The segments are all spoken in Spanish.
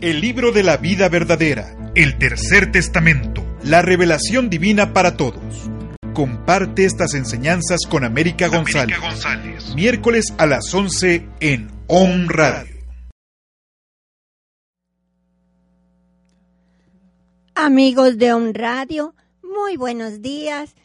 El libro de la vida verdadera, el tercer testamento, la revelación divina para todos. Comparte estas enseñanzas con América González. América González. Miércoles a las 11 en On Radio. Amigos de On Radio, muy buenos días.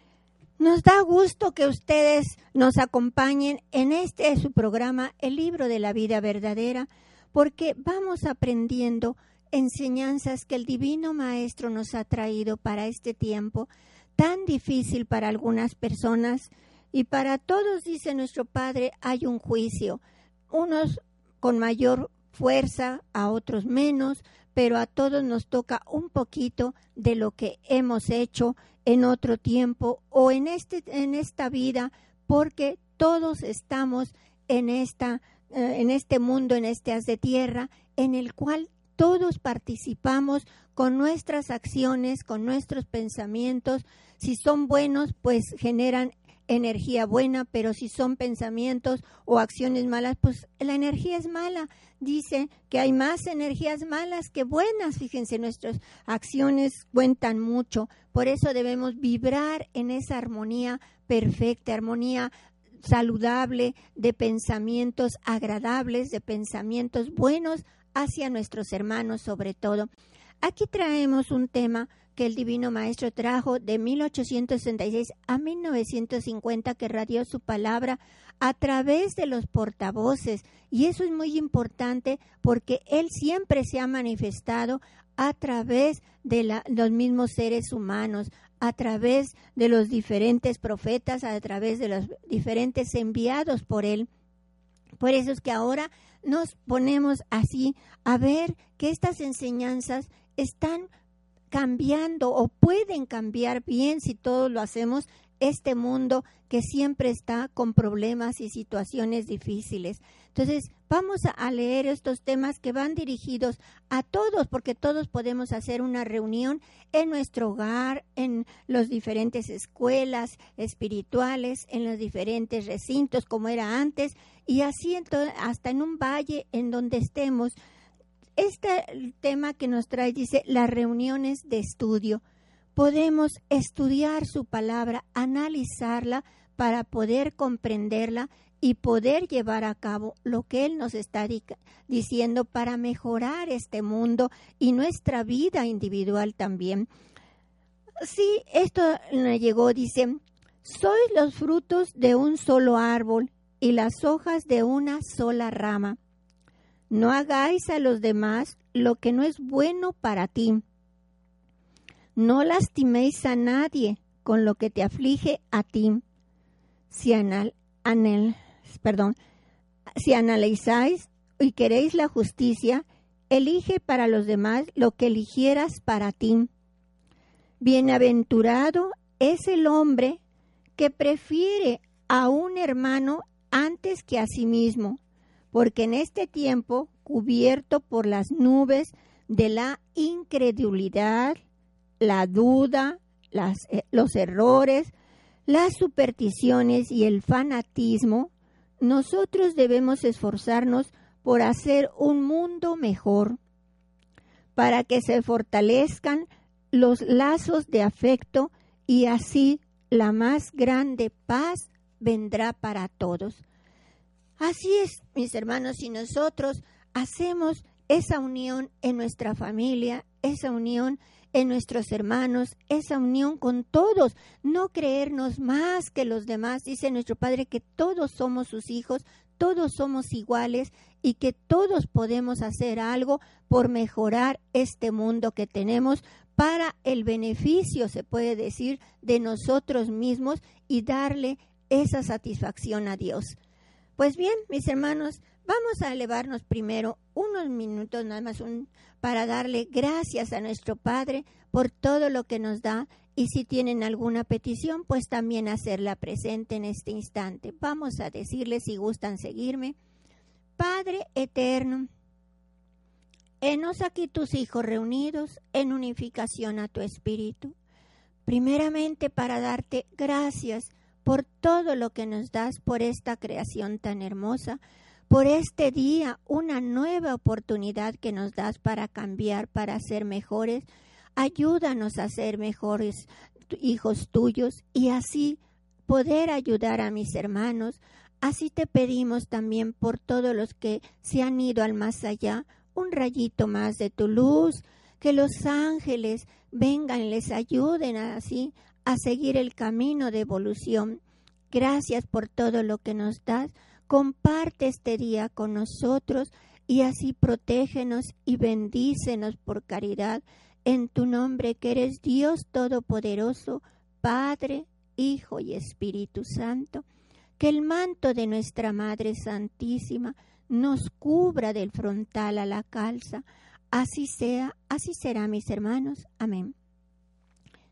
Nos da gusto que ustedes nos acompañen en este su programa, El libro de la vida verdadera porque vamos aprendiendo enseñanzas que el Divino Maestro nos ha traído para este tiempo tan difícil para algunas personas. Y para todos, dice nuestro Padre, hay un juicio, unos con mayor fuerza, a otros menos, pero a todos nos toca un poquito de lo que hemos hecho en otro tiempo o en, este, en esta vida, porque todos estamos en esta en este mundo, en este haz de tierra, en el cual todos participamos con nuestras acciones, con nuestros pensamientos. Si son buenos, pues generan energía buena, pero si son pensamientos o acciones malas, pues la energía es mala. Dice que hay más energías malas que buenas. Fíjense, nuestras acciones cuentan mucho. Por eso debemos vibrar en esa armonía perfecta, armonía saludable, de pensamientos agradables, de pensamientos buenos hacia nuestros hermanos sobre todo. Aquí traemos un tema que el Divino Maestro trajo de 1866 a 1950 que radió su palabra a través de los portavoces y eso es muy importante porque él siempre se ha manifestado a través de los mismos seres humanos, a través de los diferentes profetas, a través de los diferentes enviados por él. Por eso es que ahora nos ponemos así a ver que estas enseñanzas están cambiando o pueden cambiar bien si todos lo hacemos este mundo que siempre está con problemas y situaciones difíciles. Entonces, vamos a leer estos temas que van dirigidos a todos, porque todos podemos hacer una reunión en nuestro hogar, en las diferentes escuelas espirituales, en los diferentes recintos como era antes, y así hasta en un valle en donde estemos. Este tema que nos trae dice las reuniones de estudio podemos estudiar su palabra, analizarla para poder comprenderla y poder llevar a cabo lo que Él nos está diciendo para mejorar este mundo y nuestra vida individual también. Sí, esto me llegó, dice, sois los frutos de un solo árbol y las hojas de una sola rama. No hagáis a los demás lo que no es bueno para ti no lastiméis a nadie con lo que te aflige a ti. Si, anal, perdón, si analizáis y queréis la justicia, elige para los demás lo que eligieras para ti. Bienaventurado es el hombre que prefiere a un hermano antes que a sí mismo, porque en este tiempo, cubierto por las nubes de la incredulidad, la duda, eh, los errores, las supersticiones y el fanatismo, nosotros debemos esforzarnos por hacer un mundo mejor, para que se fortalezcan los lazos de afecto y así la más grande paz vendrá para todos. Así es, mis hermanos, si nosotros hacemos esa unión en nuestra familia, esa unión en nuestros hermanos, esa unión con todos, no creernos más que los demás. Dice nuestro Padre que todos somos sus hijos, todos somos iguales y que todos podemos hacer algo por mejorar este mundo que tenemos para el beneficio, se puede decir, de nosotros mismos y darle esa satisfacción a Dios. Pues bien, mis hermanos, vamos a elevarnos primero unos minutos nada más para darle gracias a nuestro Padre por todo lo que nos da y si tienen alguna petición, pues también hacerla presente en este instante. Vamos a decirles si gustan seguirme. Padre eterno, enos aquí tus hijos reunidos en unificación a tu espíritu. Primeramente para darte gracias por todo lo que nos das por esta creación tan hermosa, por este día, una nueva oportunidad que nos das para cambiar, para ser mejores. Ayúdanos a ser mejores hijos tuyos y así poder ayudar a mis hermanos. Así te pedimos también por todos los que se han ido al más allá, un rayito más de tu luz, que los ángeles vengan y les ayuden así a seguir el camino de evolución. Gracias por todo lo que nos das. Comparte este día con nosotros y así protégenos y bendícenos por caridad en tu nombre que eres Dios Todopoderoso, Padre, Hijo y Espíritu Santo. Que el manto de nuestra Madre Santísima nos cubra del frontal a la calza. Así sea, así será, mis hermanos. Amén.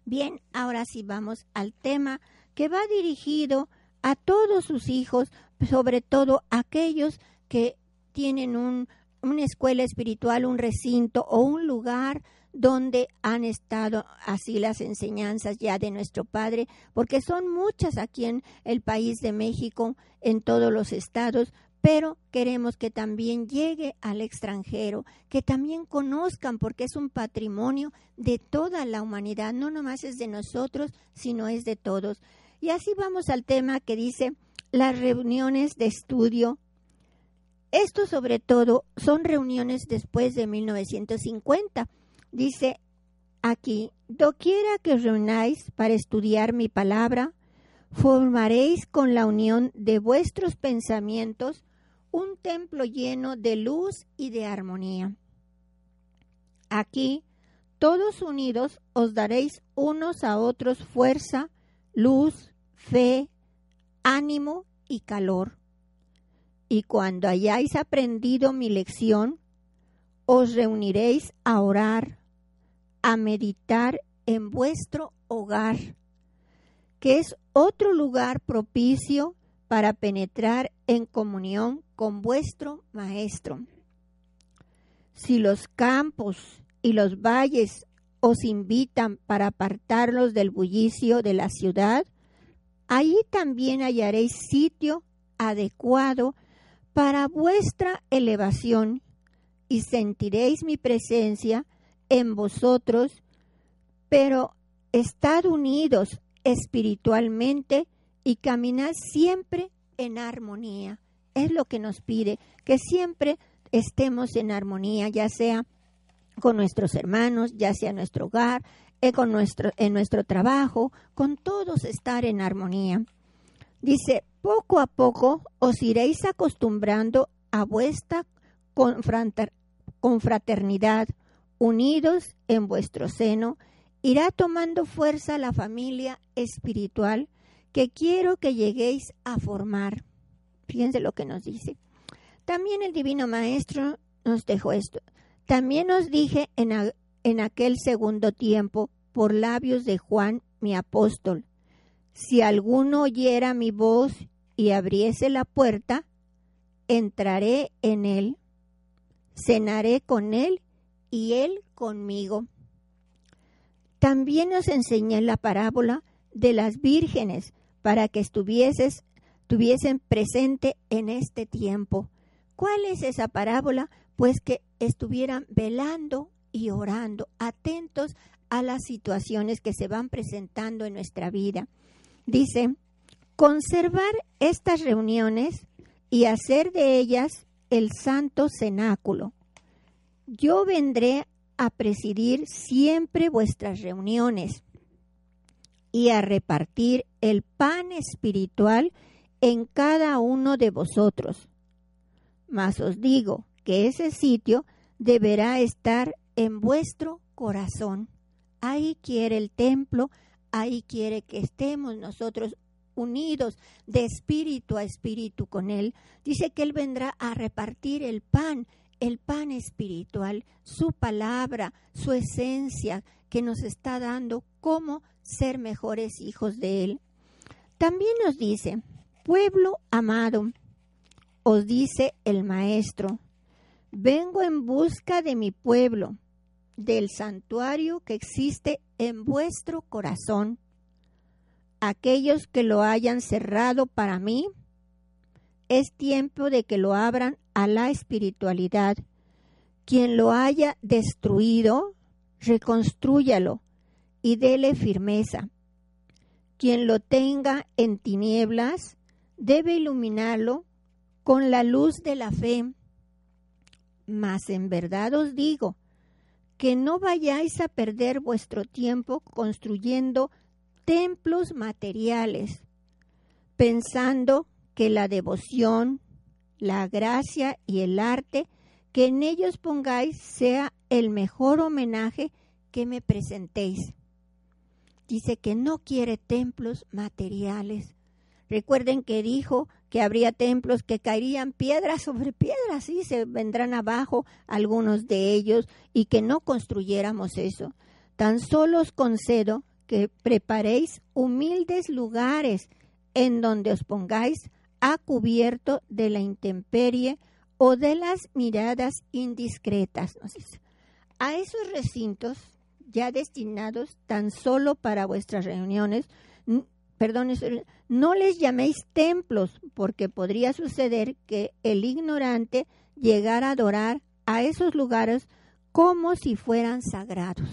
Bien, ahora sí vamos al tema que va dirigido a todos sus hijos, sobre todo aquellos que tienen un, una escuela espiritual, un recinto o un lugar donde han estado así las enseñanzas ya de nuestro Padre, porque son muchas aquí en el país de México, en todos los estados, pero queremos que también llegue al extranjero, que también conozcan, porque es un patrimonio de toda la humanidad, no nomás es de nosotros, sino es de todos. Y así vamos al tema que dice las reuniones de estudio. Esto sobre todo son reuniones después de 1950. Dice aquí, doquiera que os reunáis para estudiar mi palabra, formaréis con la unión de vuestros pensamientos un templo lleno de luz y de armonía. Aquí, todos unidos, os daréis unos a otros fuerza, luz, fe, ánimo y calor. Y cuando hayáis aprendido mi lección, os reuniréis a orar, a meditar en vuestro hogar, que es otro lugar propicio para penetrar en comunión con vuestro Maestro. Si los campos y los valles os invitan para apartarlos del bullicio de la ciudad, ahí también hallaréis sitio adecuado para vuestra elevación y sentiréis mi presencia en vosotros, pero estad unidos espiritualmente y caminad siempre en armonía. Es lo que nos pide, que siempre estemos en armonía, ya sea con nuestros hermanos, ya sea nuestro hogar, nuestro, en nuestro trabajo, con todos estar en armonía. Dice, poco a poco os iréis acostumbrando a vuestra confraternidad, unidos en vuestro seno, irá tomando fuerza la familia espiritual que quiero que lleguéis a formar. Fíjense lo que nos dice. También el Divino Maestro nos dejó esto. También os dije en, en aquel segundo tiempo, por labios de Juan, mi apóstol, si alguno oyera mi voz y abriese la puerta, entraré en él, cenaré con él y él conmigo. También nos enseñé la parábola de las vírgenes para que estuvieses, tuviesen presente en este tiempo. ¿Cuál es esa parábola? Pues que estuvieran velando y orando, atentos a las situaciones que se van presentando en nuestra vida. Dice, conservar estas reuniones y hacer de ellas el santo cenáculo. Yo vendré a presidir siempre vuestras reuniones y a repartir el pan espiritual en cada uno de vosotros. Mas os digo que ese sitio deberá estar en vuestro corazón. Ahí quiere el templo, ahí quiere que estemos nosotros unidos de espíritu a espíritu con Él. Dice que Él vendrá a repartir el pan, el pan espiritual, su palabra, su esencia que nos está dando cómo ser mejores hijos de Él. También nos dice, pueblo amado, os dice el Maestro, vengo en busca de mi pueblo, del santuario que existe en vuestro corazón. Aquellos que lo hayan cerrado para mí, es tiempo de que lo abran a la espiritualidad. Quien lo haya destruido, reconstrúyalo y dele firmeza. Quien lo tenga en tinieblas, debe iluminarlo con la luz de la fe. Mas en verdad os digo que no vayáis a perder vuestro tiempo construyendo templos materiales, pensando que la devoción, la gracia y el arte que en ellos pongáis sea el mejor homenaje que me presentéis. Dice que no quiere templos materiales. Recuerden que dijo que habría templos que caerían piedra sobre piedra, y se vendrán abajo algunos de ellos y que no construyéramos eso. Tan solo os concedo que preparéis humildes lugares en donde os pongáis a cubierto de la intemperie o de las miradas indiscretas. A esos recintos ya destinados tan solo para vuestras reuniones, perdón, no les llaméis templos, porque podría suceder que el ignorante llegara a adorar a esos lugares como si fueran sagrados.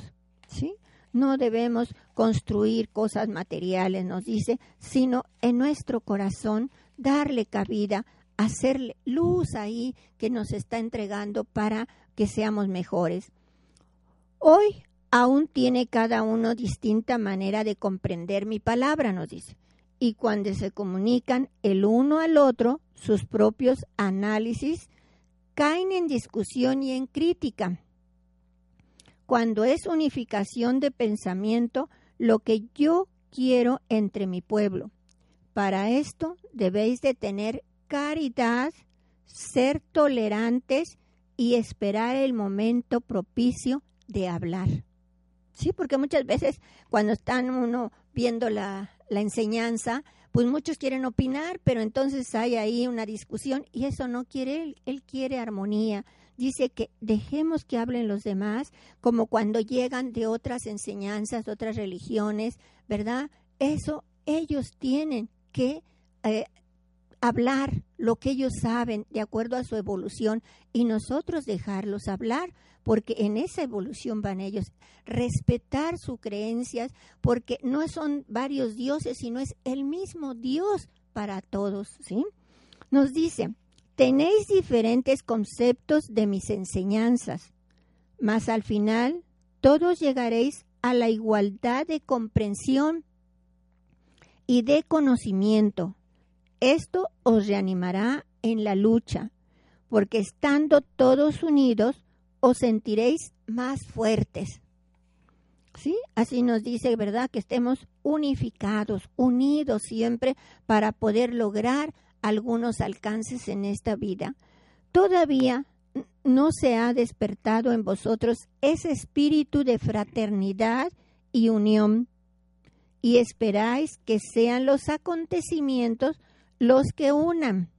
¿sí? No debemos construir cosas materiales, nos dice, sino en nuestro corazón darle cabida, hacerle luz ahí que nos está entregando para que seamos mejores. Hoy aún tiene cada uno distinta manera de comprender mi palabra, nos dice. Y cuando se comunican el uno al otro, sus propios análisis caen en discusión y en crítica. Cuando es unificación de pensamiento, lo que yo quiero entre mi pueblo. Para esto debéis de tener caridad, ser tolerantes y esperar el momento propicio de hablar. Sí, porque muchas veces cuando están uno viendo la, la enseñanza, pues muchos quieren opinar, pero entonces hay ahí una discusión y eso no quiere él, él quiere armonía. Dice que dejemos que hablen los demás, como cuando llegan de otras enseñanzas, otras religiones, ¿verdad? Eso ellos tienen que eh, hablar lo que ellos saben de acuerdo a su evolución y nosotros dejarlos hablar porque en esa evolución van ellos. Respetar sus creencias porque no son varios dioses, sino es el mismo Dios para todos, ¿sí? Nos dice, tenéis diferentes conceptos de mis enseñanzas, mas al final todos llegaréis a la igualdad de comprensión y de conocimiento. Esto os reanimará en la lucha, porque estando todos unidos, os sentiréis más fuertes. ¿Sí? Así nos dice, ¿verdad? Que estemos unificados, unidos siempre para poder lograr algunos alcances en esta vida. Todavía no se ha despertado en vosotros ese espíritu de fraternidad y unión y esperáis que sean los acontecimientos los que unan.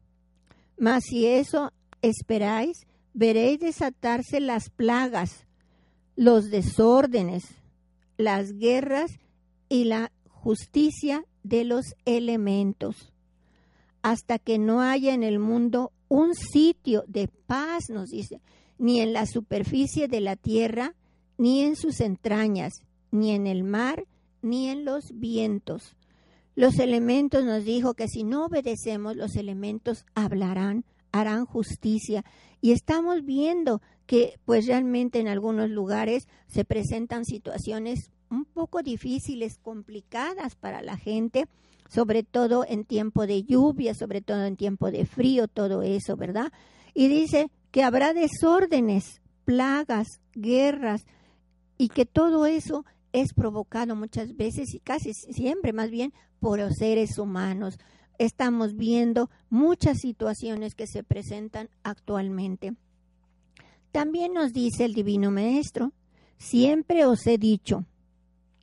Mas si eso esperáis, veréis desatarse las plagas, los desórdenes, las guerras y la justicia de los elementos, hasta que no haya en el mundo un sitio de paz, nos dice, ni en la superficie de la tierra, ni en sus entrañas, ni en el mar, ni en los vientos. Los elementos nos dijo que si no obedecemos, los elementos hablarán, harán justicia. Y estamos viendo que pues realmente en algunos lugares se presentan situaciones un poco difíciles, complicadas para la gente, sobre todo en tiempo de lluvia, sobre todo en tiempo de frío, todo eso, ¿verdad? Y dice que habrá desórdenes, plagas, guerras, y que todo eso es provocado muchas veces y casi siempre más bien por los seres humanos. Estamos viendo muchas situaciones que se presentan actualmente. También nos dice el Divino Maestro, siempre os he dicho,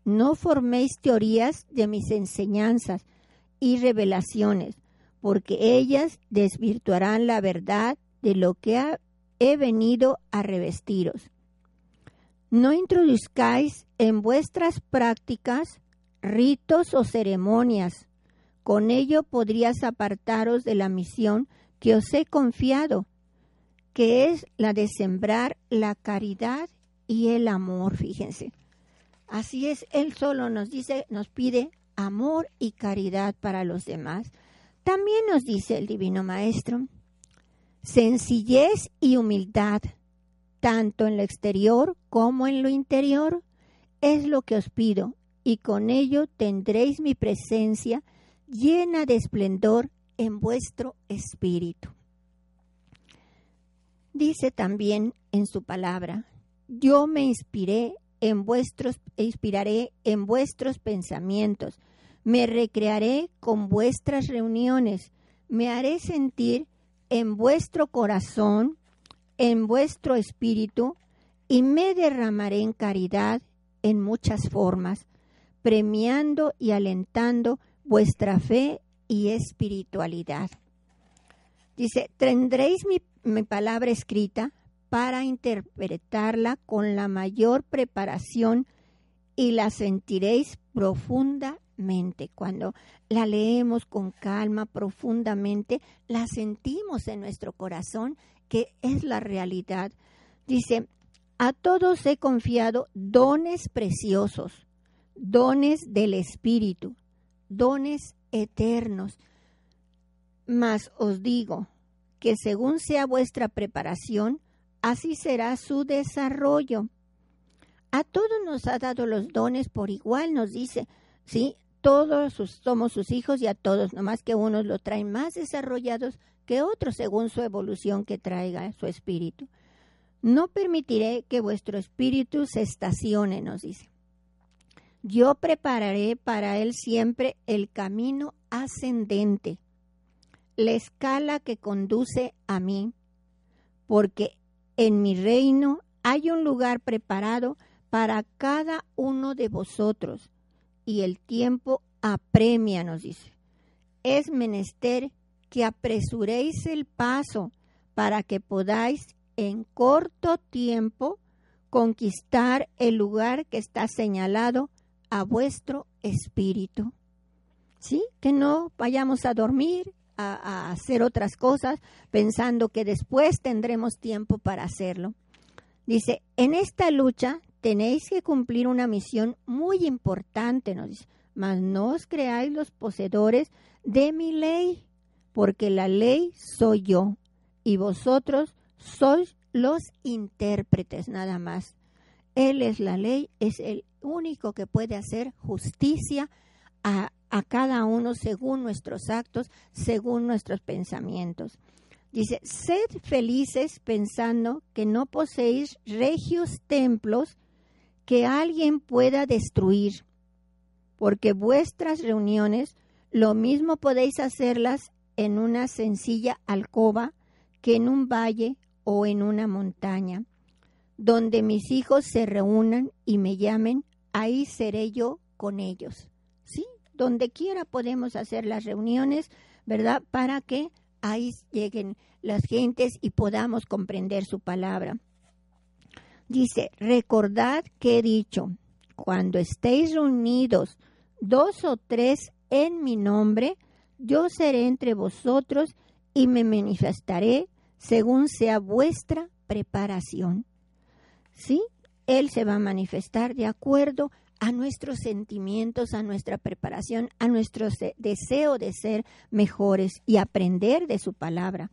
no forméis teorías de mis enseñanzas y revelaciones, porque ellas desvirtuarán la verdad de lo que he venido a revestiros. No introduzcáis en vuestras prácticas ritos o ceremonias. Con ello podrías apartaros de la misión que os he confiado, que es la de sembrar la caridad y el amor, fíjense. Así es, Él solo nos dice, nos pide amor y caridad para los demás. También nos dice el Divino Maestro, sencillez y humildad, tanto en lo exterior como en lo interior, es lo que os pido, y con ello tendréis mi presencia llena de esplendor en vuestro espíritu. Dice también en su palabra, yo me inspiré en vuestros inspiraré en vuestros pensamientos, me recrearé con vuestras reuniones, me haré sentir en vuestro corazón, en vuestro espíritu, y me derramaré en caridad en muchas formas, premiando y alentando vuestra fe y espiritualidad. Dice, tendréis mi, mi palabra escrita para interpretarla con la mayor preparación y la sentiréis profundamente. Cuando la leemos con calma, profundamente, la sentimos en nuestro corazón, que es la realidad. Dice, a todos he confiado dones preciosos, dones del Espíritu, dones eternos. Mas os digo que según sea vuestra preparación, así será su desarrollo. A todos nos ha dado los dones por igual, nos dice, ¿sí? Todos somos sus hijos y a todos, nomás que unos lo traen más desarrollados que otros según su evolución que traiga su espíritu. No permitiré que vuestro espíritu se estacione, nos dice. Yo prepararé para él siempre el camino ascendente, la escala que conduce a mí, porque en mi reino hay un lugar preparado para cada uno de vosotros, y el tiempo apremia, nos dice. Es menester que apresuréis el paso para que podáis en corto tiempo conquistar el lugar que está señalado a vuestro espíritu. ¿Sí? Que no vayamos a dormir, a, a, hacer otras cosas, pensando que después tendremos tiempo para hacerlo. Dice, en esta lucha tenéis que cumplir una misión muy importante, nos dice, mas no os creáis los poseedores de mi ley, porque la ley soy yo, y vosotros sois los intérpretes nada más. Él es la ley, es el único que puede hacer justicia a, a cada uno según nuestros actos, según nuestros pensamientos. Dice, sed felices pensando que no poseéis regios templos que alguien pueda destruir, porque vuestras reuniones lo mismo podéis hacerlas en una sencilla alcoba que en un valle o en una montaña. Donde mis hijos se reúnan y me llamen, ahí seré yo con ellos. ¿Sí? Donde quiera podemos hacer las reuniones, ¿verdad? Para que ahí lleguen las gentes y podamos comprender su palabra. Dice, recordad que he dicho, cuando estéis reunidos dos o tres en mi nombre, yo seré entre vosotros y me manifestaré según sea vuestra preparación. ¿Sí? Él se va a manifestar de acuerdo a nuestros sentimientos, a nuestra preparación, a nuestro deseo de ser mejores y aprender de su palabra.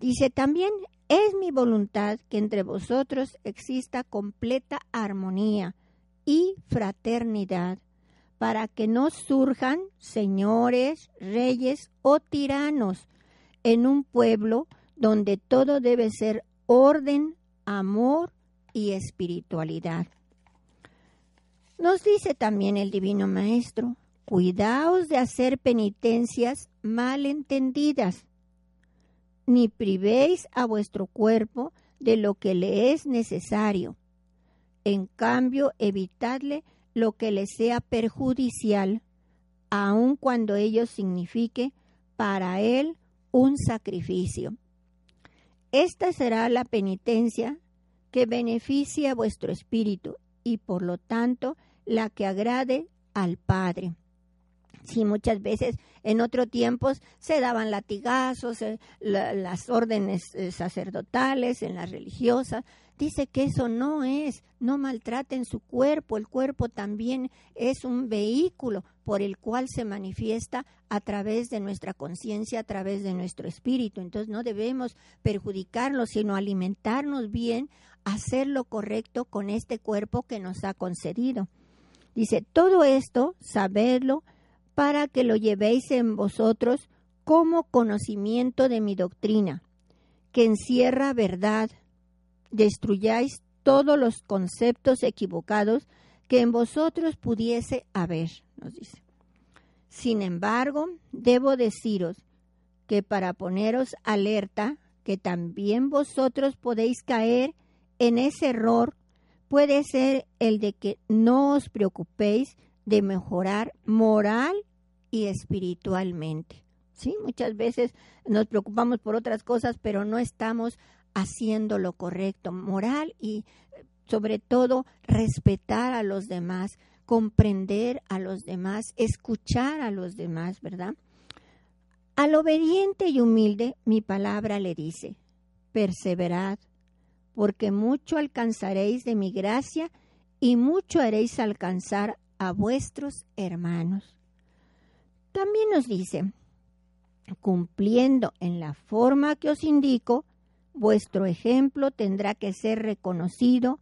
Dice también, es mi voluntad que entre vosotros exista completa armonía y fraternidad, para que no surjan señores, reyes o tiranos en un pueblo donde todo debe ser orden, amor y espiritualidad. Nos dice también el Divino Maestro, cuidaos de hacer penitencias mal entendidas, ni privéis a vuestro cuerpo de lo que le es necesario. En cambio, evitadle lo que le sea perjudicial, aun cuando ello signifique para él un sacrificio. Esta será la penitencia que beneficie a vuestro espíritu y por lo tanto la que agrade al Padre. Sí, muchas veces en otros tiempos se daban latigazos, eh, las órdenes eh, sacerdotales, en las religiosas. Dice que eso no es, no maltraten su cuerpo, el cuerpo también es un vehículo por el cual se manifiesta a través de nuestra conciencia, a través de nuestro espíritu. Entonces no debemos perjudicarlo, sino alimentarnos bien, hacer lo correcto con este cuerpo que nos ha concedido. Dice, todo esto, saberlo, para que lo llevéis en vosotros como conocimiento de mi doctrina, que encierra verdad, destruyáis todos los conceptos equivocados que en vosotros pudiese haber, nos dice. Sin embargo, debo deciros que para poneros alerta, que también vosotros podéis caer en ese error, puede ser el de que no os preocupéis de mejorar moral y espiritualmente. Sí, muchas veces nos preocupamos por otras cosas, pero no estamos haciendo lo correcto, moral y sobre todo respetar a los demás, comprender a los demás, escuchar a los demás, ¿verdad? Al obediente y humilde mi palabra le dice, perseverad, porque mucho alcanzaréis de mi gracia y mucho haréis alcanzar a vuestros hermanos. También nos dice, cumpliendo en la forma que os indico, vuestro ejemplo tendrá que ser reconocido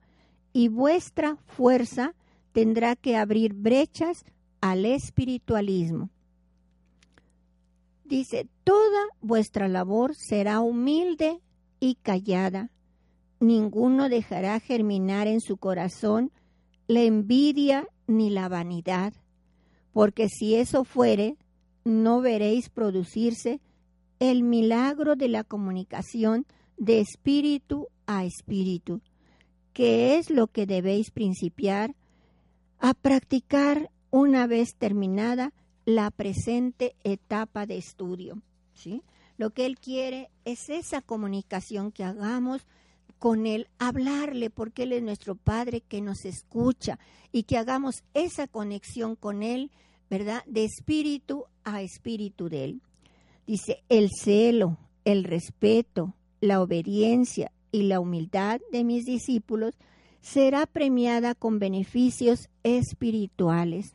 y vuestra fuerza tendrá que abrir brechas al espiritualismo. Dice, toda vuestra labor será humilde y callada. Ninguno dejará germinar en su corazón la envidia ni la vanidad, porque si eso fuere, no veréis producirse el milagro de la comunicación de espíritu a espíritu, que es lo que debéis principiar a practicar una vez terminada la presente etapa de estudio. ¿sí? Lo que Él quiere es esa comunicación que hagamos con Él, hablarle porque Él es nuestro Padre que nos escucha y que hagamos esa conexión con Él, ¿verdad? De espíritu a espíritu de Él. Dice, el celo, el respeto, la obediencia y la humildad de mis discípulos será premiada con beneficios espirituales.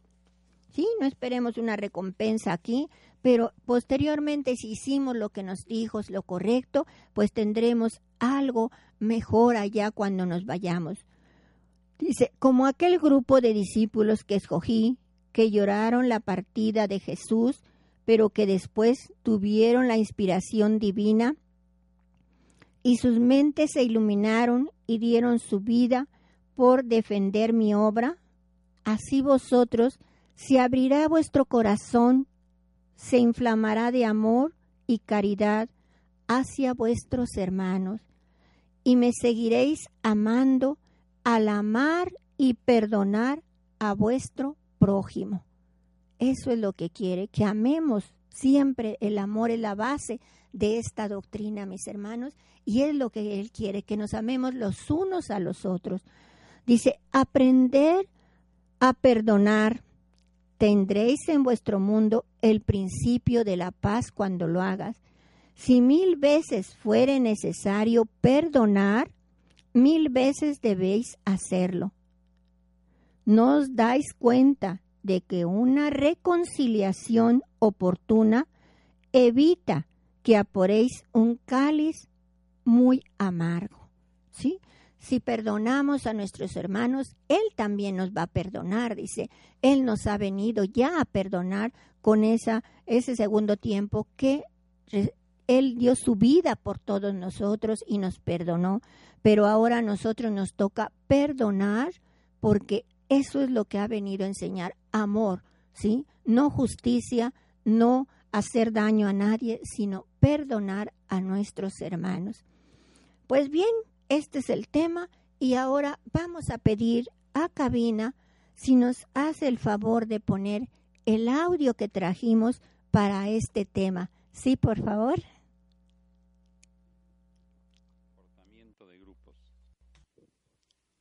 Sí, no esperemos una recompensa aquí, pero posteriormente si hicimos lo que nos dijo, lo correcto, pues tendremos algo mejor allá cuando nos vayamos. Dice, como aquel grupo de discípulos que escogí, que lloraron la partida de Jesús, pero que después tuvieron la inspiración divina y sus mentes se iluminaron y dieron su vida por defender mi obra, así vosotros se abrirá vuestro corazón, se inflamará de amor y caridad hacia vuestros hermanos, y me seguiréis amando al amar y perdonar a vuestro prójimo. Eso es lo que quiere, que amemos siempre. El amor es la base de esta doctrina, mis hermanos, y es lo que Él quiere, que nos amemos los unos a los otros. Dice, aprender a perdonar. Tendréis en vuestro mundo el principio de la paz cuando lo hagas. Si mil veces fuere necesario perdonar, mil veces debéis hacerlo. ¿No os dais cuenta de que una reconciliación oportuna evita que aporéis un cáliz muy amargo. ¿Sí? Si perdonamos a nuestros hermanos, Él también nos va a perdonar, dice. Él nos ha venido ya a perdonar con esa, ese segundo tiempo que Él dio su vida por todos nosotros y nos perdonó. Pero ahora a nosotros nos toca perdonar porque eso es lo que ha venido a enseñar amor, ¿sí? No justicia, no hacer daño a nadie, sino perdonar a nuestros hermanos. Pues bien, este es el tema y ahora vamos a pedir a cabina si nos hace el favor de poner el audio que trajimos para este tema. Sí, por favor.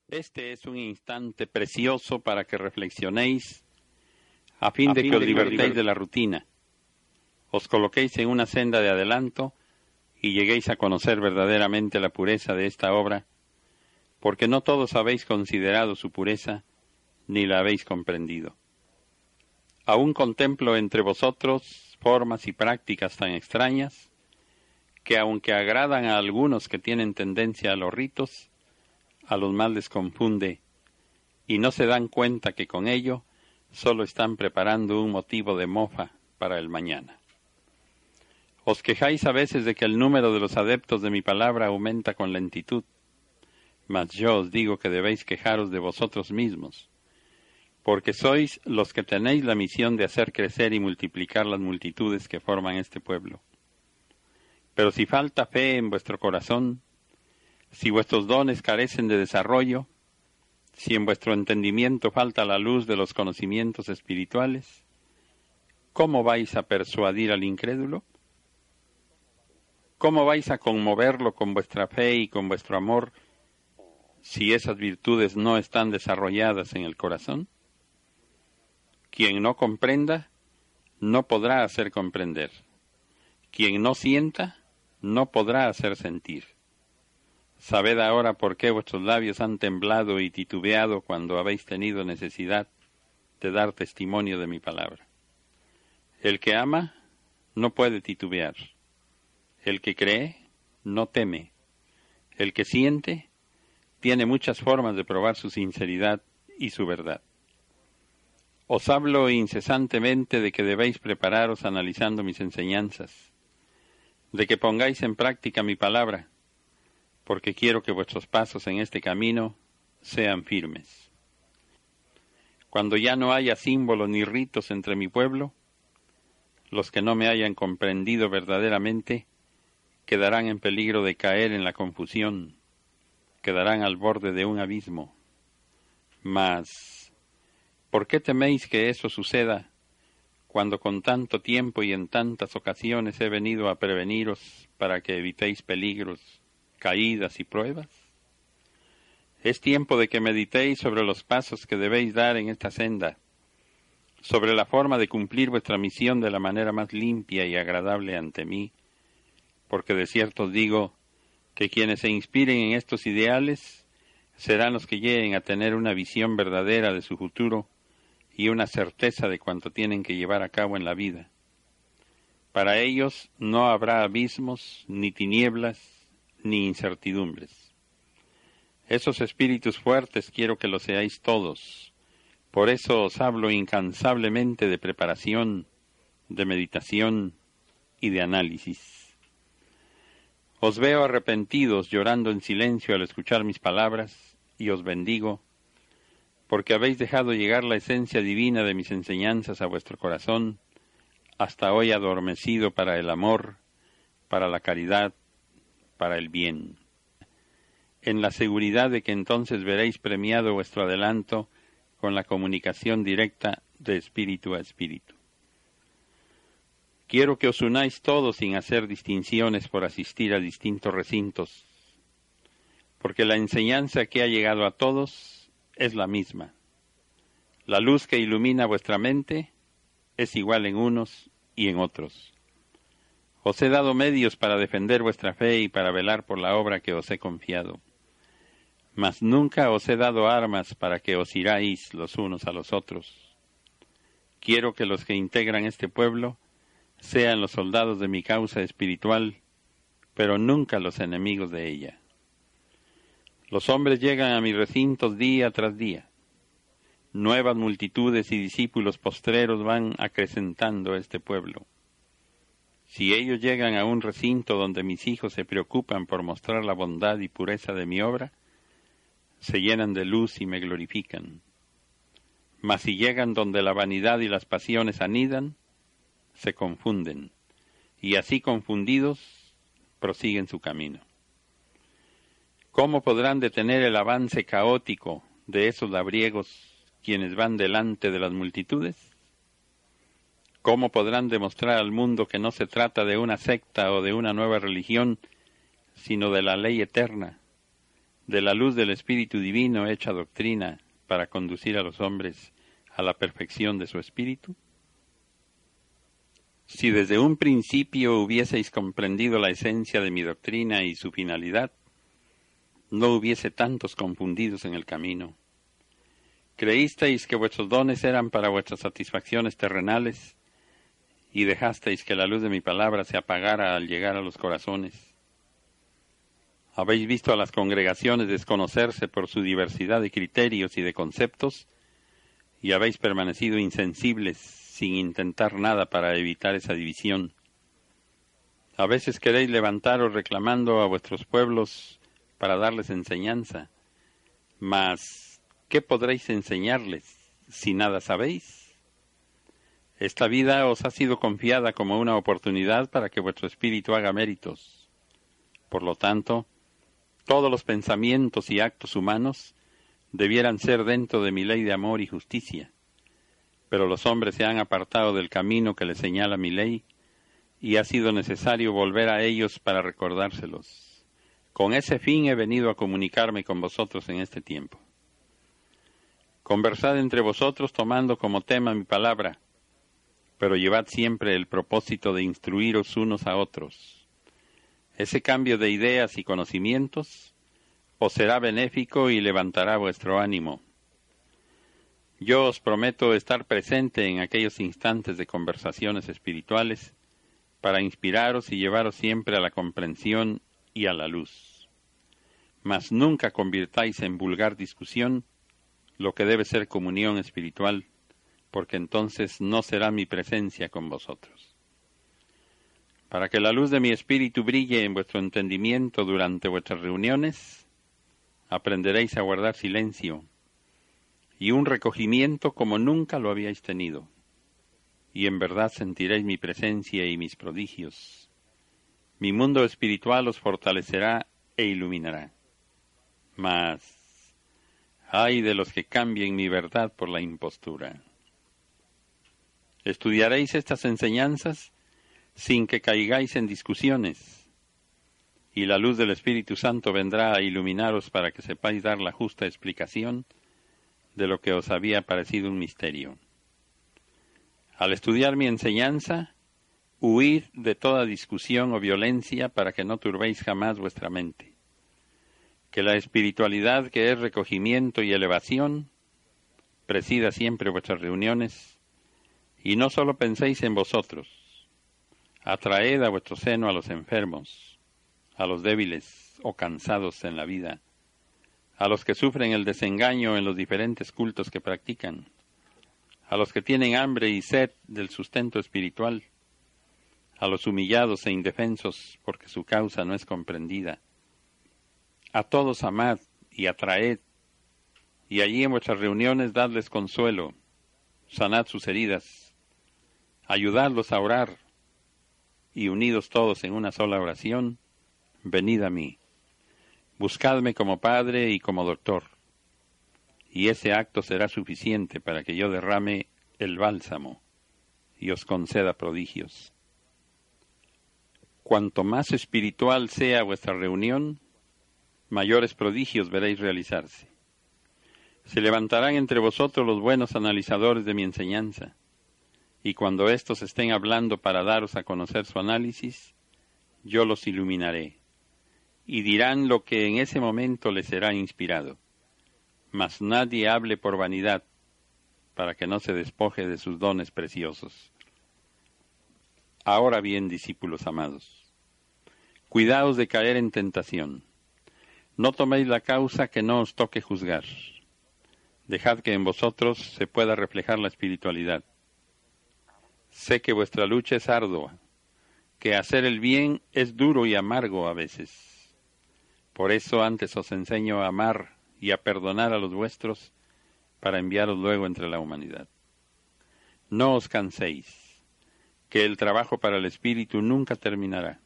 Este es un instante precioso para que reflexionéis a fin de que os libertéis de la rutina, os coloquéis en una senda de adelanto y lleguéis a conocer verdaderamente la pureza de esta obra, porque no todos habéis considerado su pureza, ni la habéis comprendido. Aún contemplo entre vosotros formas y prácticas tan extrañas, que aunque agradan a algunos que tienen tendencia a los ritos, a los más les confunde, y no se dan cuenta que con ello solo están preparando un motivo de mofa para el mañana. Os quejáis a veces de que el número de los adeptos de mi palabra aumenta con lentitud, mas yo os digo que debéis quejaros de vosotros mismos, porque sois los que tenéis la misión de hacer crecer y multiplicar las multitudes que forman este pueblo. Pero si falta fe en vuestro corazón, si vuestros dones carecen de desarrollo, si en vuestro entendimiento falta la luz de los conocimientos espirituales, ¿cómo vais a persuadir al incrédulo? ¿Cómo vais a conmoverlo con vuestra fe y con vuestro amor si esas virtudes no están desarrolladas en el corazón? Quien no comprenda, no podrá hacer comprender. Quien no sienta, no podrá hacer sentir. Sabed ahora por qué vuestros labios han temblado y titubeado cuando habéis tenido necesidad de dar testimonio de mi palabra. El que ama no puede titubear. El que cree no teme. El que siente tiene muchas formas de probar su sinceridad y su verdad. Os hablo incesantemente de que debéis prepararos analizando mis enseñanzas, de que pongáis en práctica mi palabra, porque quiero que vuestros pasos en este camino sean firmes. Cuando ya no haya símbolos ni ritos entre mi pueblo, los que no me hayan comprendido verdaderamente quedarán en peligro de caer en la confusión, quedarán al borde de un abismo. Mas, ¿por qué teméis que eso suceda cuando con tanto tiempo y en tantas ocasiones he venido a preveniros para que evitéis peligros caídas y pruebas? Es tiempo de que meditéis sobre los pasos que debéis dar en esta senda, sobre la forma de cumplir vuestra misión de la manera más limpia y agradable ante mí, porque de cierto digo que quienes se inspiren en estos ideales serán los que lleguen a tener una visión verdadera de su futuro y una certeza de cuanto tienen que llevar a cabo en la vida. Para ellos no habrá abismos ni tinieblas, ni incertidumbres. Esos espíritus fuertes quiero que lo seáis todos. Por eso os hablo incansablemente de preparación, de meditación y de análisis. Os veo arrepentidos llorando en silencio al escuchar mis palabras y os bendigo, porque habéis dejado llegar la esencia divina de mis enseñanzas a vuestro corazón, hasta hoy adormecido para el amor, para la caridad, para el bien, en la seguridad de que entonces veréis premiado vuestro adelanto con la comunicación directa de espíritu a espíritu. Quiero que os unáis todos sin hacer distinciones por asistir a distintos recintos, porque la enseñanza que ha llegado a todos es la misma. La luz que ilumina vuestra mente es igual en unos y en otros. Os he dado medios para defender vuestra fe y para velar por la obra que os he confiado. Mas nunca os he dado armas para que os iráis los unos a los otros. Quiero que los que integran este pueblo sean los soldados de mi causa espiritual, pero nunca los enemigos de ella. Los hombres llegan a mis recintos día tras día. Nuevas multitudes y discípulos postreros van acrecentando este pueblo. Si ellos llegan a un recinto donde mis hijos se preocupan por mostrar la bondad y pureza de mi obra, se llenan de luz y me glorifican. Mas si llegan donde la vanidad y las pasiones anidan, se confunden, y así confundidos prosiguen su camino. ¿Cómo podrán detener el avance caótico de esos labriegos quienes van delante de las multitudes? ¿Cómo podrán demostrar al mundo que no se trata de una secta o de una nueva religión, sino de la ley eterna, de la luz del Espíritu Divino hecha doctrina para conducir a los hombres a la perfección de su espíritu? Si desde un principio hubieseis comprendido la esencia de mi doctrina y su finalidad, no hubiese tantos confundidos en el camino. Creísteis que vuestros dones eran para vuestras satisfacciones terrenales y dejasteis que la luz de mi palabra se apagara al llegar a los corazones. Habéis visto a las congregaciones desconocerse por su diversidad de criterios y de conceptos y habéis permanecido insensibles sin intentar nada para evitar esa división. A veces queréis levantaros reclamando a vuestros pueblos para darles enseñanza, mas ¿qué podréis enseñarles si nada sabéis? Esta vida os ha sido confiada como una oportunidad para que vuestro espíritu haga méritos. Por lo tanto, todos los pensamientos y actos humanos debieran ser dentro de mi ley de amor y justicia pero los hombres se han apartado del camino que les señala mi ley, y ha sido necesario volver a ellos para recordárselos. Con ese fin he venido a comunicarme con vosotros en este tiempo. Conversad entre vosotros tomando como tema mi palabra, pero llevad siempre el propósito de instruiros unos a otros. Ese cambio de ideas y conocimientos os será benéfico y levantará vuestro ánimo yo os prometo estar presente en aquellos instantes de conversaciones espirituales para inspiraros y llevaros siempre a la comprensión y a la luz. Mas nunca convirtáis en vulgar discusión lo que debe ser comunión espiritual, porque entonces no será mi presencia con vosotros. Para que la luz de mi espíritu brille en vuestro entendimiento durante vuestras reuniones, aprenderéis a guardar silencio y un recogimiento como nunca lo habíais tenido. Y en verdad sentiréis mi presencia y mis prodigios. Mi mundo espiritual os fortalecerá e iluminará. Mas, ay de los que cambien mi verdad por la impostura. Estudiaréis estas enseñanzas sin que caigáis en discusiones, y la luz del Espíritu Santo vendrá a iluminaros para que sepáis dar la justa explicación de lo que os había parecido un misterio. Al estudiar mi enseñanza, huid de toda discusión o violencia para que no turbéis jamás vuestra mente. Que la espiritualidad que es recogimiento y elevación presida siempre vuestras reuniones y no solo penséis en vosotros. Atraed a vuestro seno a los enfermos, a los débiles o cansados en la vida, a los que sufren el desengaño en los diferentes cultos que practican, a los que tienen hambre y sed del sustento espiritual, a los humillados e indefensos porque su causa no es comprendida. A todos amad y atraed, y allí en vuestras reuniones dadles consuelo, sanad sus heridas, ayudadlos a orar, y unidos todos en una sola oración, venid a mí. Buscadme como Padre y como Doctor, y ese acto será suficiente para que yo derrame el bálsamo y os conceda prodigios. Cuanto más espiritual sea vuestra reunión, mayores prodigios veréis realizarse. Se levantarán entre vosotros los buenos analizadores de mi enseñanza, y cuando éstos estén hablando para daros a conocer su análisis, yo los iluminaré y dirán lo que en ese momento les será inspirado. Mas nadie hable por vanidad, para que no se despoje de sus dones preciosos. Ahora bien, discípulos amados, cuidaos de caer en tentación. No toméis la causa que no os toque juzgar. Dejad que en vosotros se pueda reflejar la espiritualidad. Sé que vuestra lucha es ardua, que hacer el bien es duro y amargo a veces por eso antes os enseño a amar y a perdonar a los vuestros para enviaros luego entre la humanidad. No os canséis, que el trabajo para el Espíritu nunca terminará.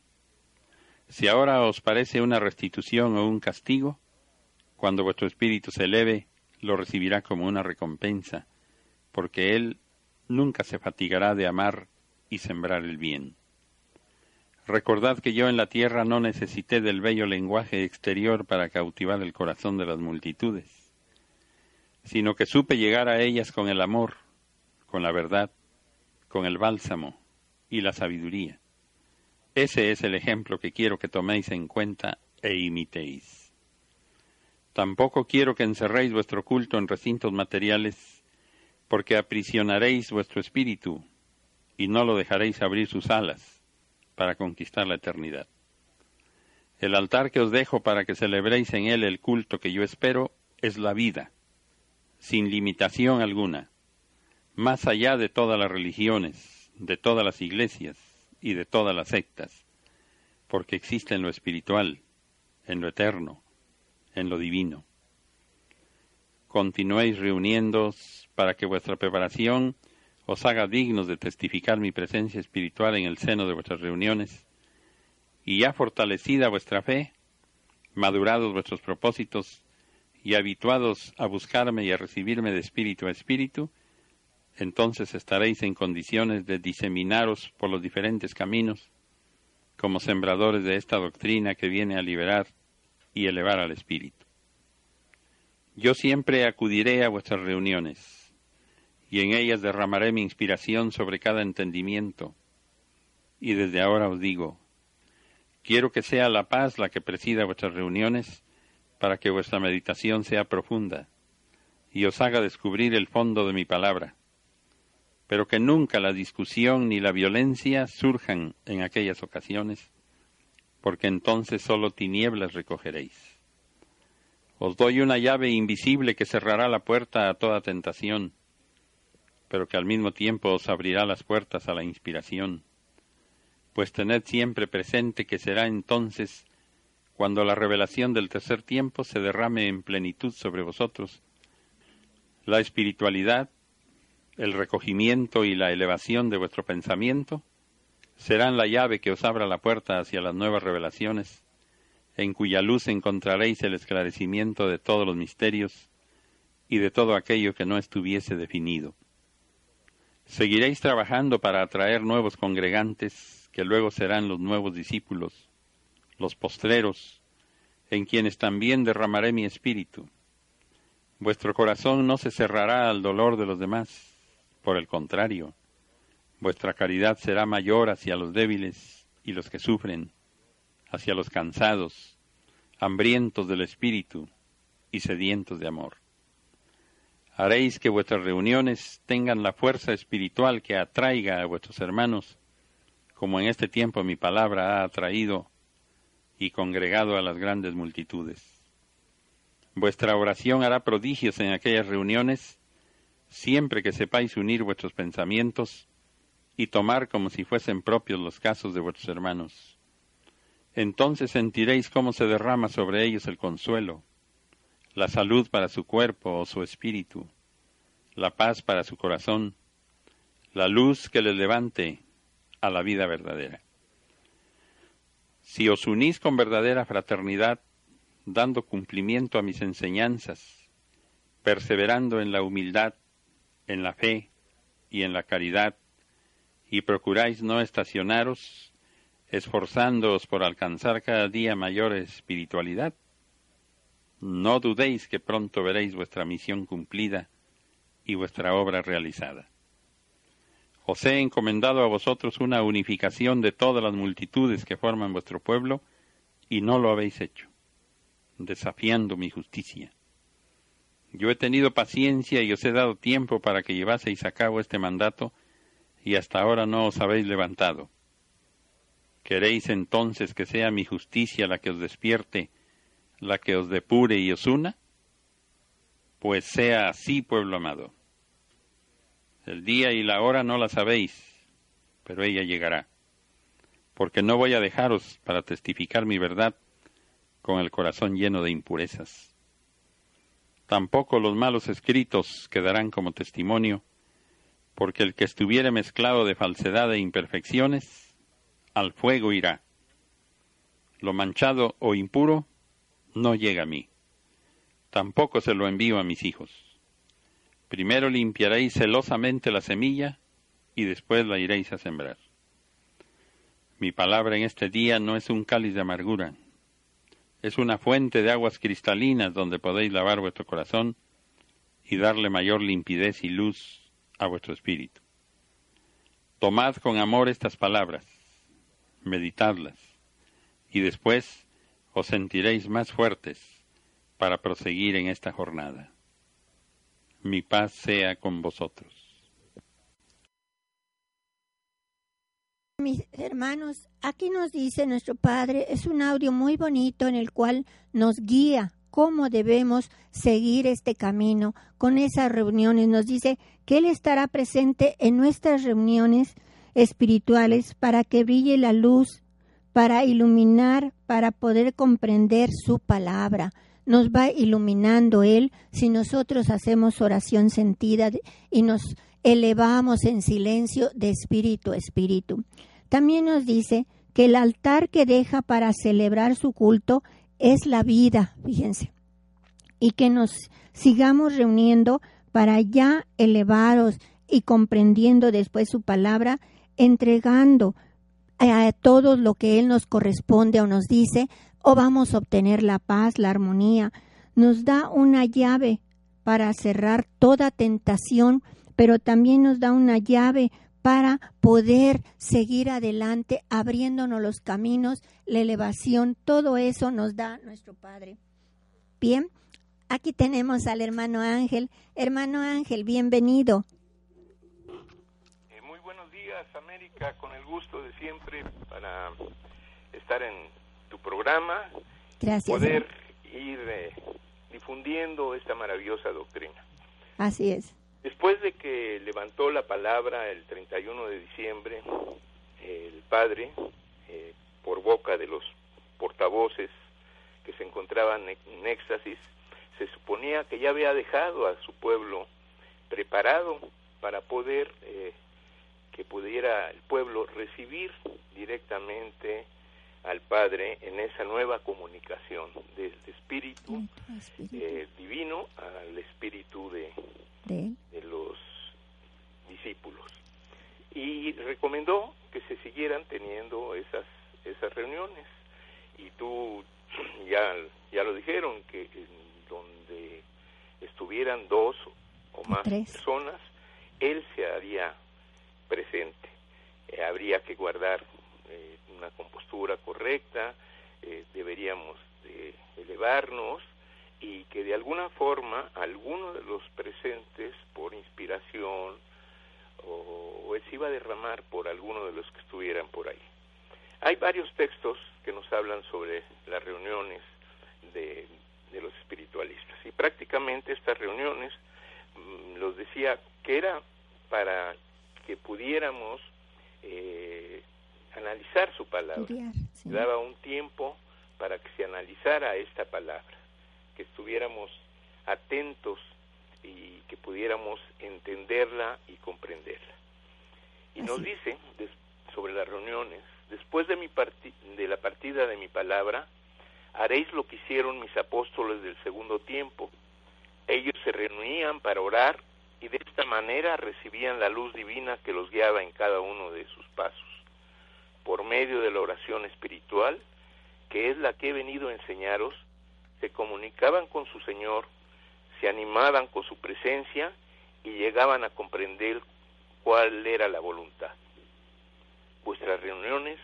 Si ahora os parece una restitución o un castigo, cuando vuestro espíritu se eleve, lo recibirá como una recompensa, porque Él nunca se fatigará de amar y sembrar el bien. Recordad que yo en la tierra no necesité del bello lenguaje exterior para cautivar el corazón de las multitudes, sino que supe llegar a ellas con el amor, con la verdad, con el bálsamo y la sabiduría. Ese es el ejemplo que quiero que toméis en cuenta e imitéis. Tampoco quiero que encerréis vuestro culto en recintos materiales, porque aprisionaréis vuestro espíritu y no lo dejaréis abrir sus alas para conquistar la eternidad. El altar que os dejo para que celebréis en él el culto que yo espero es la vida, sin limitación alguna, más allá de todas las religiones, de todas las iglesias y de todas las sectas, porque existe en lo espiritual, en lo eterno, en lo divino. Continuéis reuniéndoos para que vuestra preparación os haga dignos de testificar mi presencia espiritual en el seno de vuestras reuniones, y ya fortalecida vuestra fe, madurados vuestros propósitos y habituados a buscarme y a recibirme de espíritu a espíritu, entonces estaréis en condiciones de diseminaros por los diferentes caminos como sembradores de esta doctrina que viene a liberar y elevar al espíritu. Yo siempre acudiré a vuestras reuniones y en ellas derramaré mi inspiración sobre cada entendimiento. Y desde ahora os digo, quiero que sea la paz la que presida vuestras reuniones para que vuestra meditación sea profunda y os haga descubrir el fondo de mi palabra, pero que nunca la discusión ni la violencia surjan en aquellas ocasiones, porque entonces solo tinieblas recogeréis. Os doy una llave invisible que cerrará la puerta a toda tentación, pero que al mismo tiempo os abrirá las puertas a la inspiración. Pues tened siempre presente que será entonces cuando la revelación del tercer tiempo se derrame en plenitud sobre vosotros. La espiritualidad, el recogimiento y la elevación de vuestro pensamiento serán la llave que os abra la puerta hacia las nuevas revelaciones, en cuya luz encontraréis el esclarecimiento de todos los misterios y de todo aquello que no estuviese definido. Seguiréis trabajando para atraer nuevos congregantes que luego serán los nuevos discípulos los postreros, en quienes también derramaré mi espíritu. Vuestro corazón no se cerrará al dolor de los demás, por el contrario, vuestra caridad será mayor hacia los débiles y los que sufren, hacia los cansados, hambrientos del espíritu y sedientos de amor. Haréis que vuestras reuniones tengan la fuerza espiritual que atraiga a vuestros hermanos, como en este tiempo mi palabra ha atraído y congregado a las grandes multitudes. Vuestra oración hará prodigios en aquellas reuniones, siempre que sepáis unir vuestros pensamientos y tomar como si fuesen propios los casos de vuestros hermanos. Entonces sentiréis cómo se derrama sobre ellos el consuelo, la salud para su cuerpo o su espíritu, la paz para su corazón, la luz que les levante a la vida verdadera. Si os unís con verdadera fraternidad, dando cumplimiento a mis enseñanzas, perseverando en la humildad, en la fe y en la caridad, y procuráis no estacionaros, esforzándoos por alcanzar cada día mayor espiritualidad, no dudéis que pronto veréis vuestra misión cumplida y vuestra obra realizada. Os he encomendado a vosotros una unificación de todas las multitudes que forman vuestro pueblo, y no lo habéis hecho, desafiando mi justicia. Yo he tenido paciencia y os he dado tiempo para que llevaseis a cabo este mandato, y hasta ahora no os habéis levantado. ¿Queréis entonces que sea mi justicia la que os despierte, la que os depure y os una? Pues sea así, pueblo amado. El día y la hora no la sabéis, pero ella llegará. Porque no voy a dejaros para testificar mi verdad con el corazón lleno de impurezas. Tampoco los malos escritos quedarán como testimonio, porque el que estuviere mezclado de falsedad e imperfecciones, al fuego irá. Lo manchado o impuro no llega a mí. Tampoco se lo envío a mis hijos. Primero limpiaréis celosamente la semilla y después la iréis a sembrar. Mi palabra en este día no es un cáliz de amargura, es una fuente de aguas cristalinas donde podéis lavar vuestro corazón y darle mayor limpidez y luz a vuestro espíritu. Tomad con amor estas palabras, meditadlas, y después os sentiréis más fuertes para proseguir en esta jornada. Mi paz sea con vosotros. Mis hermanos, aquí nos dice nuestro Padre, es un audio muy bonito en el cual nos guía cómo debemos seguir este camino con esas reuniones. Nos dice que Él estará presente en nuestras reuniones espirituales para que brille la luz, para iluminar, para poder comprender su palabra. Nos va iluminando Él si nosotros hacemos oración sentida y nos elevamos en silencio de espíritu a espíritu. También nos dice que el altar que deja para celebrar su culto es la vida, fíjense, y que nos sigamos reuniendo para ya elevaros y comprendiendo después su palabra, entregando a todos lo que Él nos corresponde o nos dice, o vamos a obtener la paz, la armonía. Nos da una llave para cerrar toda tentación, pero también nos da una llave para poder seguir adelante, abriéndonos los caminos, la elevación, todo eso nos da nuestro Padre. Bien, aquí tenemos al hermano Ángel. Hermano Ángel, bienvenido. Días, América, con el gusto de siempre para estar en tu programa. Gracias. Poder ir eh, difundiendo esta maravillosa doctrina. Así es. Después de que levantó la palabra el 31 de diciembre, el Padre, eh, por boca de los portavoces que se encontraban en éxtasis, se suponía que ya había dejado a su pueblo preparado para poder eh, que pudiera el pueblo recibir directamente al Padre en esa nueva comunicación del espíritu, eh, divino al espíritu de, de, los discípulos. Y recomendó que se siguieran teniendo esas, esas reuniones. Y tú ya, ya lo dijeron, que donde estuvieran dos o más personas, él se haría presente. Eh, habría que guardar eh, una compostura correcta, eh, deberíamos de elevarnos y que de alguna forma alguno de los presentes por inspiración o, se iba a derramar por alguno de los que estuvieran por ahí. Hay varios textos que nos hablan sobre las reuniones de, los espiritualistas y prácticamente estas reuniones mm, los decía que era para que pudiéramos eh, analizar su palabra. Daba un tiempo para que se analizara esta palabra, que estuviéramos atentos y que pudiéramos entenderla y comprenderla. Y nos dice sobre las reuniones, después de, mi de la partida de mi palabra, haréis lo que hicieron mis apóstoles del segundo tiempo. Ellos se reunían para orar y de esta manera recibían la luz divina que los guiaba en cada uno de sus pasos. Por medio de la oración espiritual, que es la que he venido a enseñaros, se comunicaban con su Señor, se animaban con su presencia y llegaban a comprender cuál era la voluntad. Vuestras reuniones,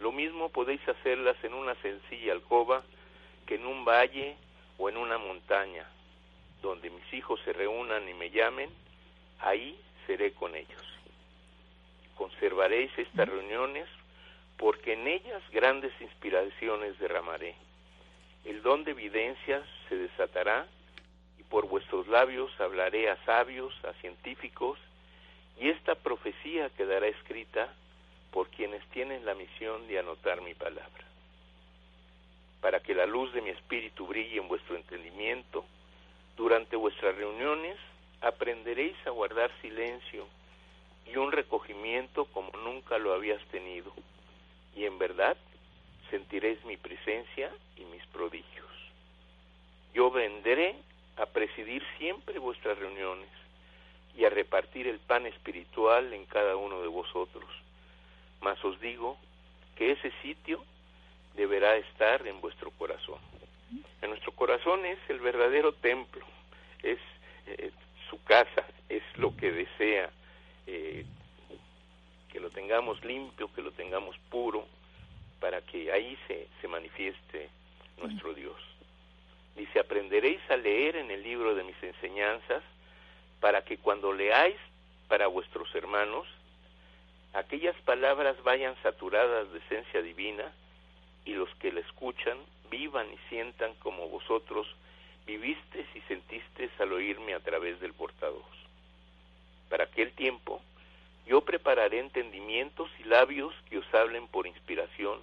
lo mismo podéis hacerlas en una sencilla alcoba que en un valle o en una montaña, donde mis hijos se reúnan y me llamen, ahí seré con ellos. Conservaréis estas reuniones porque en ellas grandes inspiraciones derramaré. El don de evidencias se desatará y por vuestros labios hablaré a sabios, a científicos, y esta profecía quedará escrita por quienes tienen la misión de anotar mi palabra. Para que la luz de mi espíritu brille en vuestro entendimiento, durante vuestras reuniones aprenderéis a guardar silencio y un recogimiento como nunca lo habías tenido, y en verdad sentiréis mi presencia y mis prodigios. Yo vendré a presidir siempre vuestras reuniones y a repartir el pan espiritual en cada uno de vosotros. Mas os digo que ese sitio deberá estar en vuestro corazón. En nuestro corazón es el verdadero templo, es eh, su casa, es lo que desea eh, que lo tengamos limpio, que lo tengamos puro, para que ahí se, se manifieste nuestro Dios. Dice, aprenderéis a leer en el libro de mis enseñanzas, para que cuando leáis para vuestros hermanos, aquellas palabras vayan saturadas de esencia divina y los que la escuchan vivan y sientan como vosotros vivisteis y sentisteis al oírme a través del portavoz. Para aquel tiempo, yo prepararé entendimientos y labios que os hablen por inspiración.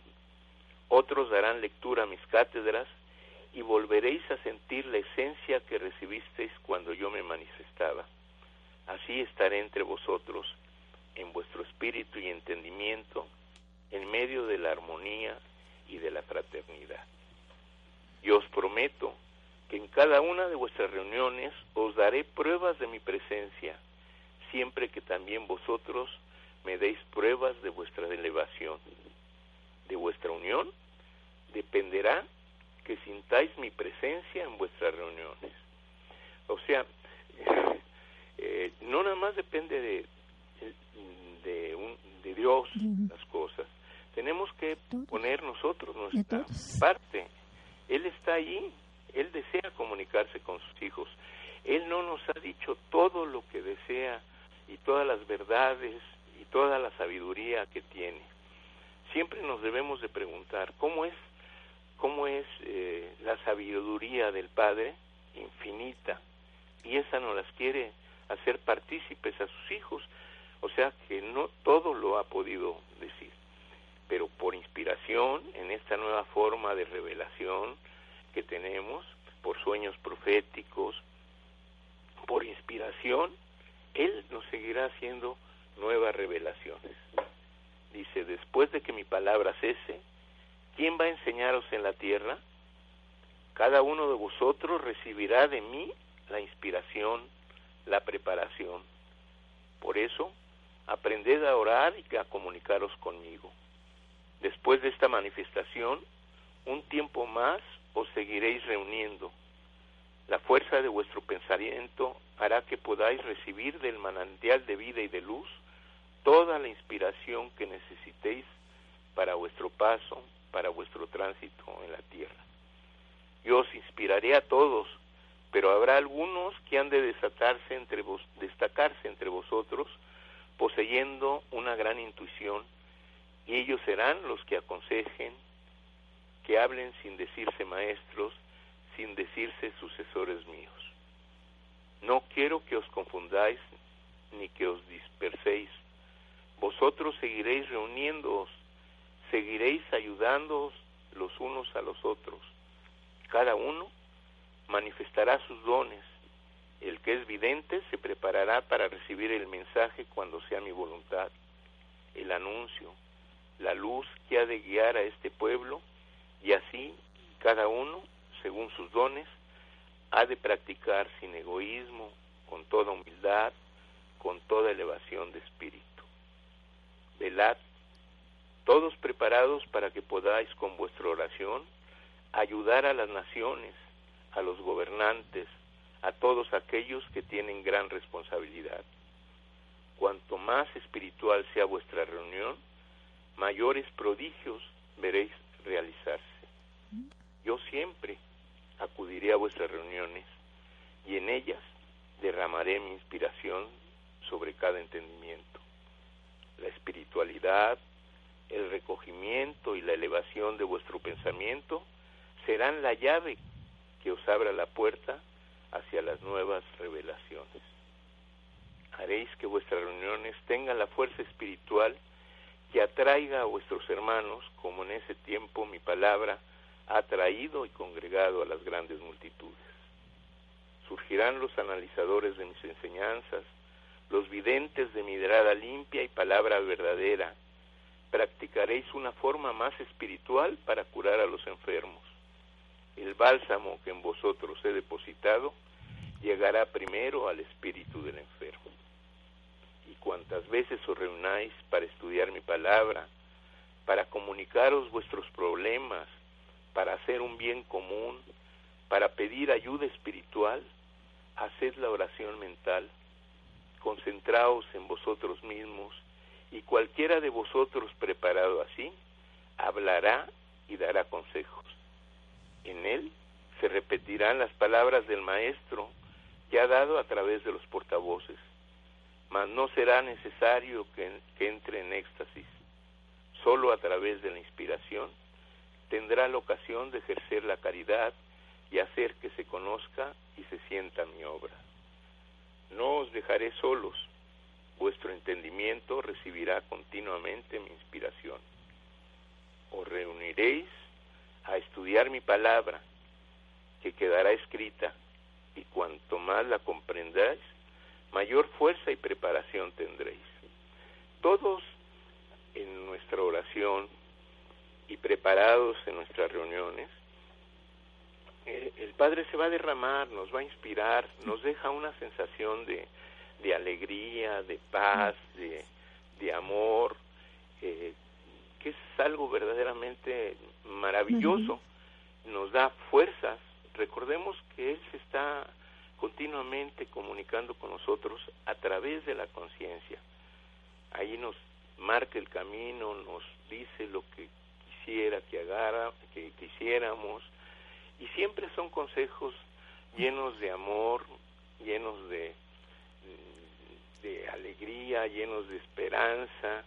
Otros darán lectura a mis cátedras y volveréis a sentir la esencia que recibisteis cuando yo me manifestaba. Así estaré entre vosotros, en vuestro espíritu y entendimiento, en medio de la armonía y de la fraternidad. Yo os prometo que en cada una de vuestras reuniones os daré pruebas de mi presencia, siempre que también vosotros me deis pruebas de vuestra elevación. De vuestra unión dependerá que sintáis mi presencia en vuestras reuniones. O sea, eh, no nada más depende de, de, un, de Dios las cosas, tenemos que poner nosotros nuestra parte. Él está allí, Él desea comunicarse con sus hijos. Él no nos ha dicho todo lo que desea y todas las verdades y toda la sabiduría que tiene. Siempre nos debemos de preguntar cómo es cómo es eh, la sabiduría del Padre infinita y esa nos las quiere hacer partícipes a sus hijos, o sea que no todo lo ha podido decir pero por inspiración, en esta nueva forma de revelación que tenemos, por sueños proféticos, por inspiración, Él nos seguirá haciendo nuevas revelaciones. Dice, después de que mi palabra cese, ¿quién va a enseñaros en la tierra? Cada uno de vosotros recibirá de mí la inspiración, la preparación. Por eso, aprended a orar y a comunicaros conmigo. Después de esta manifestación, un tiempo más os seguiréis reuniendo. La fuerza de vuestro pensamiento hará que podáis recibir del manantial de vida y de luz toda la inspiración que necesitéis para vuestro paso, para vuestro tránsito en la tierra. Yo os inspiraré a todos, pero habrá algunos que han de desatarse entre vos, destacarse entre vosotros, poseyendo una gran intuición y ellos serán los que aconsejen, que hablen sin decirse maestros, sin decirse sucesores míos. No quiero que os confundáis ni que os disperséis. Vosotros seguiréis reuniéndoos, seguiréis ayudándoos los unos a los otros. Cada uno manifestará sus dones. El que es vidente se preparará para recibir el mensaje cuando sea mi voluntad, luz que ha de guiar a este pueblo y así cada uno, según sus dones, ha de practicar sin egoísmo, con toda humildad, con toda elevación de espíritu. Velad, todos preparados para que podáis con vuestra oración ayudar a las naciones, a los gobernantes, a todos aquellos que tienen gran responsabilidad. Cuanto más espiritual sea vuestra reunión, mayores prodigios veréis realizarse. Yo siempre acudiré a vuestras reuniones y en ellas derramaré mi inspiración sobre cada entendimiento. La espiritualidad, el recogimiento y la elevación de vuestro pensamiento serán la llave que os abra la puerta hacia las nuevas revelaciones. Haréis que vuestras reuniones tengan la fuerza espiritual que atraiga a vuestros hermanos, como en ese tiempo mi palabra ha atraído y congregado a las grandes multitudes. Surgirán los analizadores de mis enseñanzas, los videntes de mi mirada limpia y palabra verdadera. Practicaréis una forma más espiritual para curar a los enfermos. El bálsamo que en vosotros he depositado llegará primero al espíritu del enfermo cuantas veces os reunáis para estudiar mi palabra, para comunicaros vuestros problemas, para hacer un bien común, para pedir ayuda espiritual, haced la oración mental. concentraos en vosotros mismos, y cualquiera de vosotros preparado así, hablará y dará consejos. En él se repetirán las palabras del Maestro que ha dado a través de los portavoces, mas no será necesario que, que entre en éxtasis. Solo a través de la inspiración tendrá la ocasión de ejercer la caridad y hacer que se conozca y se sienta mi obra. No os dejaré solos, vuestro entendimiento recibirá continuamente mi inspiración. Os reuniréis a estudiar mi palabra, que quedará escrita, y cuanto más la comprendáis, mayor fuerza y preparación tendréis. Todos en nuestra oración y preparados en nuestras reuniones, eh, el Padre se va a derramar, nos va a inspirar, nos deja una sensación de, de alegría, de paz, de, de amor, eh, que es algo verdaderamente maravilloso, nos da fuerzas. Recordemos que Él se está continuamente comunicando con nosotros a través de la conciencia. Ahí nos marca el camino, nos dice lo que quisiera que, hagara, que quisiéramos, y siempre son consejos llenos de amor, llenos de, de alegría, llenos de esperanza,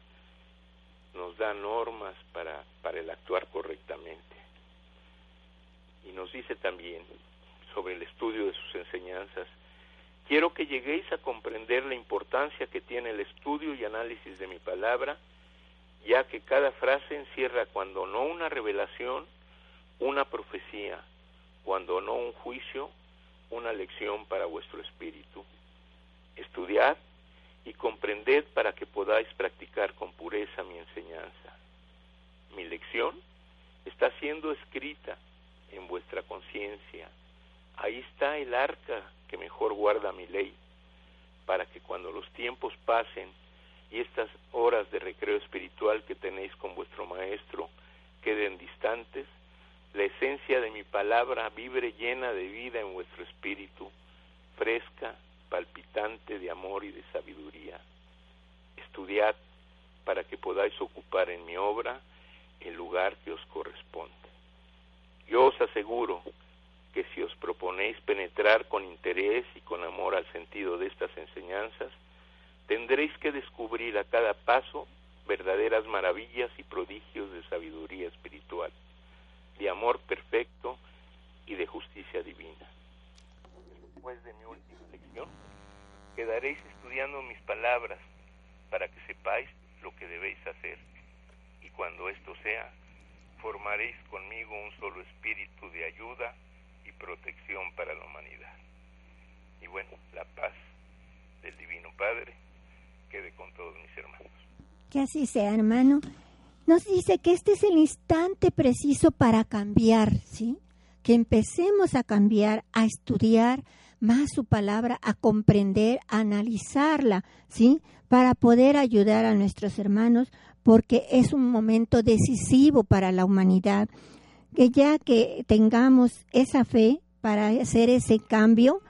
nos da normas para, para el actuar correctamente. Y nos dice también sobre el estudio de sus enseñanzas, quiero que lleguéis a comprender la importancia que tiene el estudio y análisis de mi palabra, ya que cada frase encierra cuando no una revelación, una profecía, cuando no un juicio, una lección para vuestro espíritu. Estudiad y comprended para que podáis practicar con pureza mi enseñanza. Mi lección está siendo escrita en vuestra conciencia. Ahí está el arca que mejor guarda mi ley, para que cuando los tiempos pasen y estas horas de recreo espiritual que tenéis con vuestro Maestro queden distantes, la esencia de mi palabra vibre llena de vida en vuestro espíritu, fresca, palpitante de amor y de sabiduría. Estudiad para que podáis ocupar en mi obra el lugar que os corresponde. Yo os aseguro que si os proponéis penetrar con interés y con amor al sentido de estas enseñanzas, tendréis que descubrir a cada paso verdaderas maravillas y prodigios de sabiduría espiritual, de amor perfecto y de justicia divina. Después de mi última lección, quedaréis estudiando mis palabras para que sepáis lo que debéis hacer. Y cuando esto sea, formaréis conmigo un solo espíritu de ayuda protección para la humanidad. Y bueno, la paz del Divino Padre quede con todos mis hermanos. Que así sea, hermano. Nos dice que este es el instante preciso para cambiar, ¿sí? Que empecemos a cambiar, a estudiar más su palabra, a comprender, a analizarla, ¿sí? Para poder ayudar a nuestros hermanos, porque es un momento decisivo para la humanidad. Que ya que tengamos esa fe para hacer ese cambio,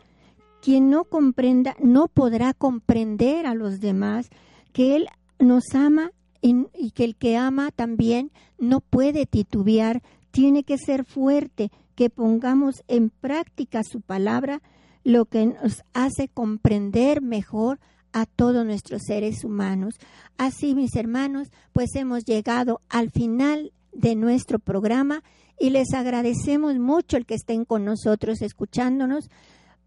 quien no comprenda no podrá comprender a los demás que Él nos ama y, que el que ama también no puede titubear, tiene que ser fuerte, que pongamos en práctica su palabra, lo que nos hace comprender mejor a todos nuestros seres humanos. Así, mis hermanos, pues hemos llegado al final de nuestro programa y les agradecemos mucho el que estén con nosotros escuchándonos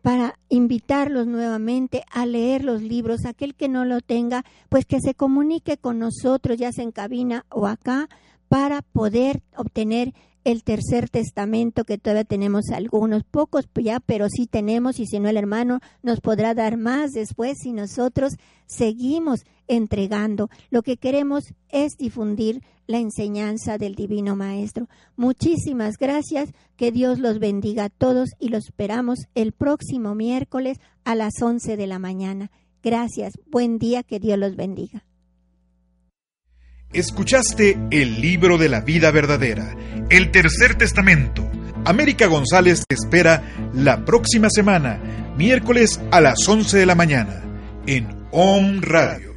para invitarlos nuevamente a leer los libros. Aquel que no lo tenga, pues que se comunique con nosotros, ya sea en cabina o acá, para poder obtener el tercer testamento, que todavía tenemos algunos, pocos ya, pero sí tenemos, y si no el hermano nos podrá dar más después si nosotros seguimos entregando. Lo que queremos es difundir la enseñanza del Divino Maestro. Muchísimas gracias, que Dios los bendiga a todos y los esperamos el próximo miércoles a las 11 de la mañana. Gracias, buen día, que Dios los bendiga. Escuchaste el libro de la vida verdadera, el tercer testamento. América González te espera la próxima semana, miércoles a las 11 de la mañana, en Om Radio